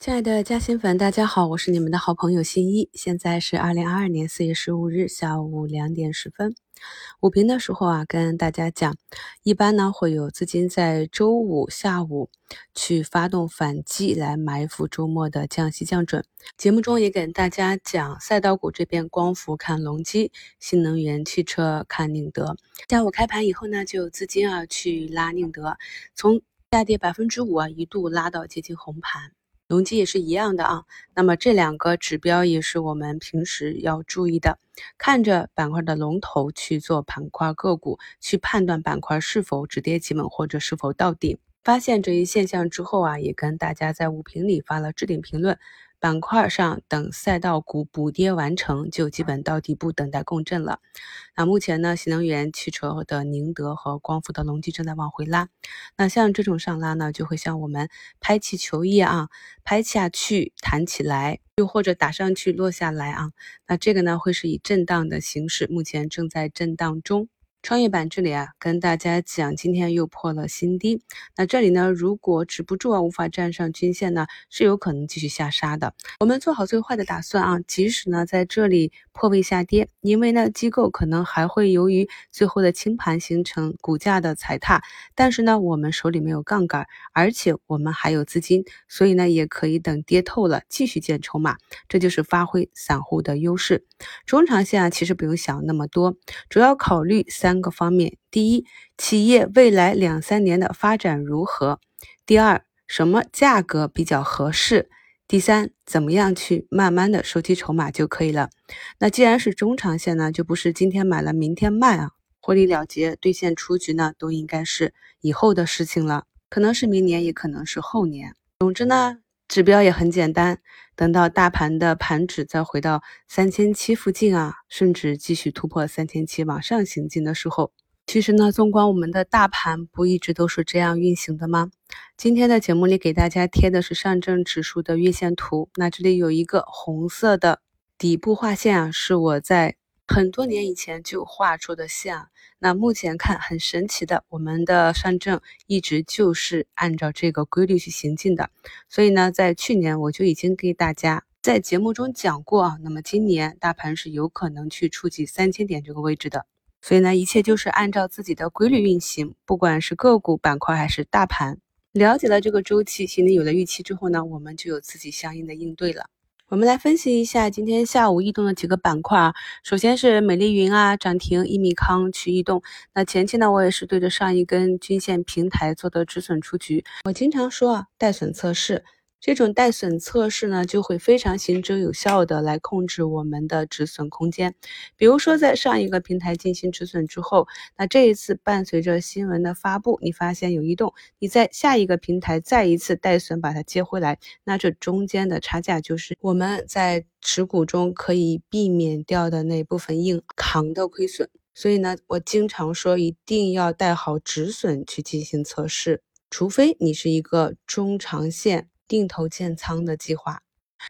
亲爱的嘉兴粉，大家好，我是你们的好朋友新一。现在是二零二二年四月十五日下午两点十分。午评的时候啊，跟大家讲，一般呢会有资金在周五下午去发动反击，来埋伏周末的降息降准。节目中也给大家讲，赛道股这边光伏看隆基，新能源汽车看宁德。下午开盘以后呢，就有资金啊去拉宁德，从下跌百分之五啊，一度拉到接近红盘。容积也是一样的啊，那么这两个指标也是我们平时要注意的，看着板块的龙头去做板块个股，去判断板块是否止跌企稳或者是否到顶。发现这一现象之后啊，也跟大家在五评里发了置顶评论。板块上等赛道股补跌完成，就基本到底部等待共振了。那目前呢，新能源汽车的宁德和光伏的隆基正在往回拉。那像这种上拉呢，就会像我们拍气球一样啊，拍下去弹起来，又或者打上去落下来啊。那这个呢，会是以震荡的形式，目前正在震荡中。创业板这里啊，跟大家讲，今天又破了新低。那这里呢，如果止不住啊，无法站上均线呢，是有可能继续下杀的。我们做好最坏的打算啊，即使呢在这里破位下跌，因为呢机构可能还会由于最后的清盘形成股价的踩踏，但是呢我们手里没有杠杆，而且我们还有资金，所以呢也可以等跌透了继续建筹码，这就是发挥散户的优势。中长线啊，其实不用想那么多，主要考虑三。三个方面：第一，企业未来两三年的发展如何；第二，什么价格比较合适；第三，怎么样去慢慢的收集筹码就可以了。那既然是中长线呢，就不是今天买了明天卖啊，获利了结、兑现出局呢，都应该是以后的事情了，可能是明年，也可能是后年。总之呢。指标也很简单，等到大盘的盘指再回到三千七附近啊，甚至继续突破三千七往上行进的时候，其实呢，纵观我们的大盘，不一直都是这样运行的吗？今天的节目里给大家贴的是上证指数的月线图，那这里有一个红色的底部画线啊，是我在。很多年以前就画出的线啊，那目前看很神奇的，我们的上证一直就是按照这个规律去行进的。所以呢，在去年我就已经给大家在节目中讲过啊，那么今年大盘是有可能去触及三千点这个位置的。所以呢，一切就是按照自己的规律运行，不管是个股板块还是大盘，了解了这个周期，心里有了预期之后呢，我们就有自己相应的应对了。我们来分析一下今天下午异动的几个板块啊。首先是美丽云啊涨停，一米康去异动。那前期呢，我也是对着上一根均线平台做的止损出局。我经常说啊，带损测试。这种带损测试呢，就会非常行之有效的来控制我们的止损空间。比如说，在上一个平台进行止损之后，那这一次伴随着新闻的发布，你发现有异动，你在下一个平台再一次带损把它接回来，那这中间的差价就是我们在持股中可以避免掉的那部分硬扛的亏损。所以呢，我经常说一定要带好止损去进行测试，除非你是一个中长线。定投建仓的计划，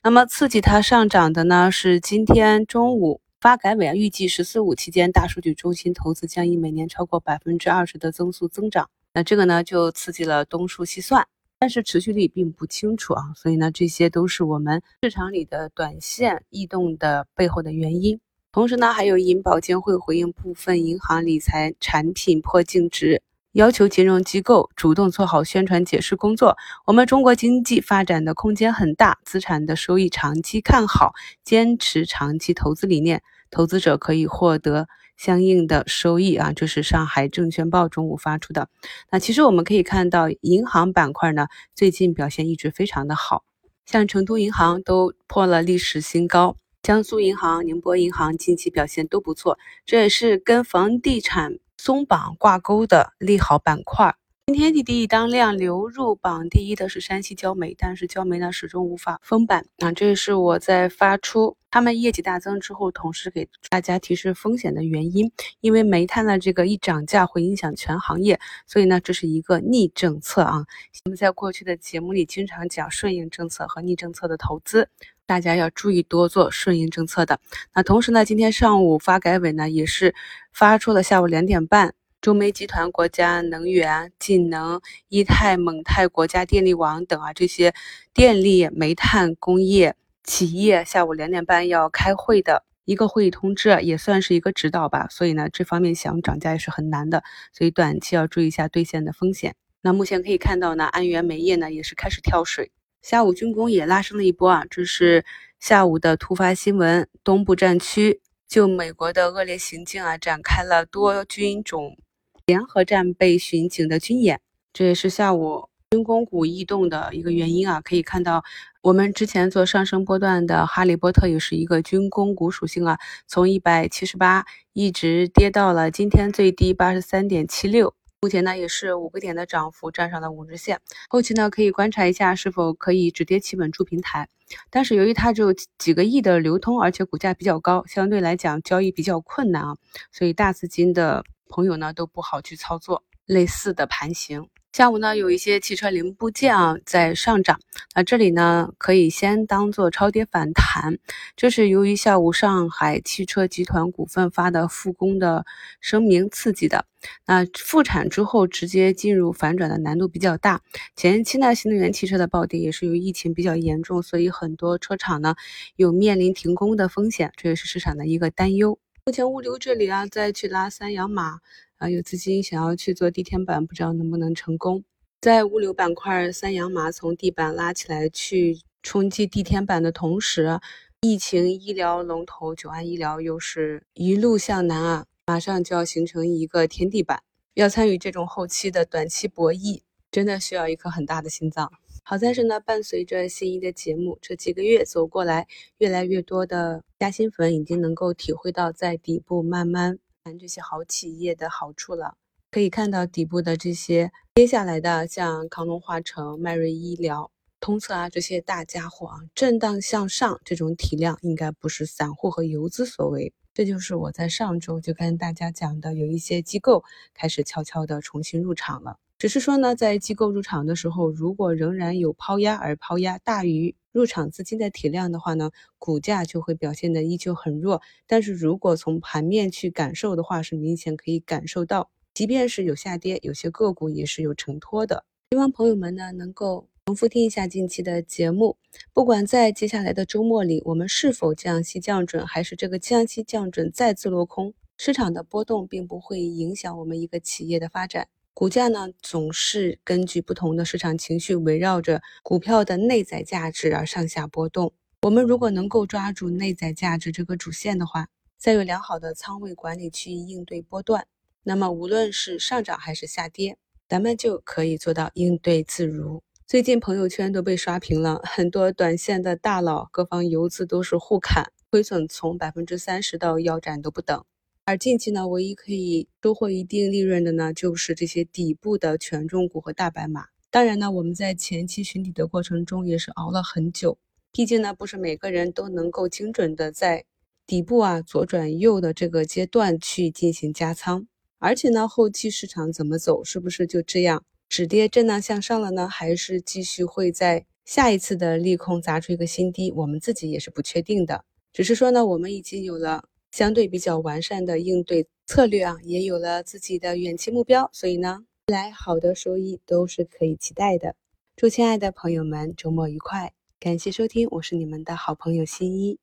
那么刺激它上涨的呢是今天中午发改委啊预计“十四五”期间大数据中心投资将以每年超过百分之二十的增速增长，那这个呢就刺激了东数西算，但是持续率并不清楚啊，所以呢这些都是我们市场里的短线异动的背后的原因。同时呢还有银保监会回应部分银行理财产品破净值。要求金融机构主动做好宣传解释工作。我们中国经济发展的空间很大，资产的收益长期看好，坚持长期投资理念，投资者可以获得相应的收益啊！这是上海证券报中午发出的。那其实我们可以看到，银行板块呢最近表现一直非常的好，像成都银行都破了历史新高，江苏银行、宁波银行近期表现都不错，这也是跟房地产。松绑挂钩的利好板块，今天滴滴当量流入榜第一的是山西焦煤，但是焦煤呢始终无法封板啊，这是我在发出他们业绩大增之后，同时给大家提示风险的原因。因为煤炭的这个一涨价会影响全行业，所以呢这是一个逆政策啊。我们在过去的节目里经常讲顺应政策和逆政策的投资。大家要注意多做顺应政策的。那同时呢，今天上午发改委呢也是发出了下午两点半中煤集团、国家能源、晋能、伊泰、蒙泰、国家电力网等啊这些电力、煤炭工业企业下午两点半要开会的一个会议通知，也算是一个指导吧。所以呢，这方面想涨价也是很难的，所以短期要注意一下兑现的风险。那目前可以看到呢，安源煤业呢也是开始跳水，下午军工也拉升了一波啊。这是下午的突发新闻，东部战区就美国的恶劣行径啊，展开了多军种。联合战备巡警的军演，这也是下午军工股异动的一个原因啊。可以看到，我们之前做上升波段的哈利波特也是一个军工股属性啊，从一百七十八一直跌到了今天最低八十三点七六，目前呢也是五个点的涨幅，站上了五日线。后期呢可以观察一下是否可以止跌企稳住平台，但是由于它只有几个亿的流通，而且股价比较高，相对来讲交易比较困难啊，所以大资金的。朋友呢都不好去操作类似的盘形。下午呢有一些汽车零部件啊在上涨，那这里呢可以先当做超跌反弹。这是由于下午上海汽车集团股份发的复工的声明刺激的。那复产之后直接进入反转的难度比较大。前期呢新能源汽车的暴跌也是由于疫情比较严重，所以很多车厂呢有面临停工的风险，这也是市场的一个担忧。目前物流这里啊，再去拉三阳马啊，有资金想要去做地天板，不知道能不能成功。在物流板块，三阳马从地板拉起来去冲击地天板的同时，疫情医疗龙头九安医疗又是一路向南啊，马上就要形成一个天地板，要参与这种后期的短期博弈，真的需要一颗很大的心脏。好在是呢，伴随着新一的节目，这几个月走过来，越来越多的加薪粉已经能够体会到在底部慢慢这些好企业的好处了。可以看到底部的这些接下来的，像康龙化成、迈瑞医疗、通策啊这些大家伙啊，震荡向上，这种体量应该不是散户和游资所为。这就是我在上周就跟大家讲的，有一些机构开始悄悄的重新入场了。只是说呢，在机构入场的时候，如果仍然有抛压，而抛压大于入场资金的体量的话呢，股价就会表现的依旧很弱。但是如果从盘面去感受的话，是明显可以感受到，即便是有下跌，有些个股也是有承托的。希望朋友们呢能够重复听一下近期的节目，不管在接下来的周末里，我们是否降息降准，还是这个降息降准再次落空，市场的波动并不会影响我们一个企业的发展。股价呢，总是根据不同的市场情绪，围绕着股票的内在价值而上下波动。我们如果能够抓住内在价值这个主线的话，再有良好的仓位管理去应对波段，那么无论是上涨还是下跌，咱们就可以做到应对自如。最近朋友圈都被刷屏了，很多短线的大佬、各方游资都是互砍，亏损从百分之三十到腰斩都不等。而近期呢，唯一可以收获一定利润的呢，就是这些底部的权重股和大白马。当然呢，我们在前期寻底的过程中也是熬了很久，毕竟呢，不是每个人都能够精准的在底部啊左转右的这个阶段去进行加仓。而且呢，后期市场怎么走，是不是就这样止跌震荡向上了呢？还是继续会在下一次的利空砸出一个新低？我们自己也是不确定的。只是说呢，我们已经有了。相对比较完善的应对策略啊，也有了自己的远期目标，所以呢，未来好的收益都是可以期待的。祝亲爱的朋友们周末愉快，感谢收听，我是你们的好朋友新一。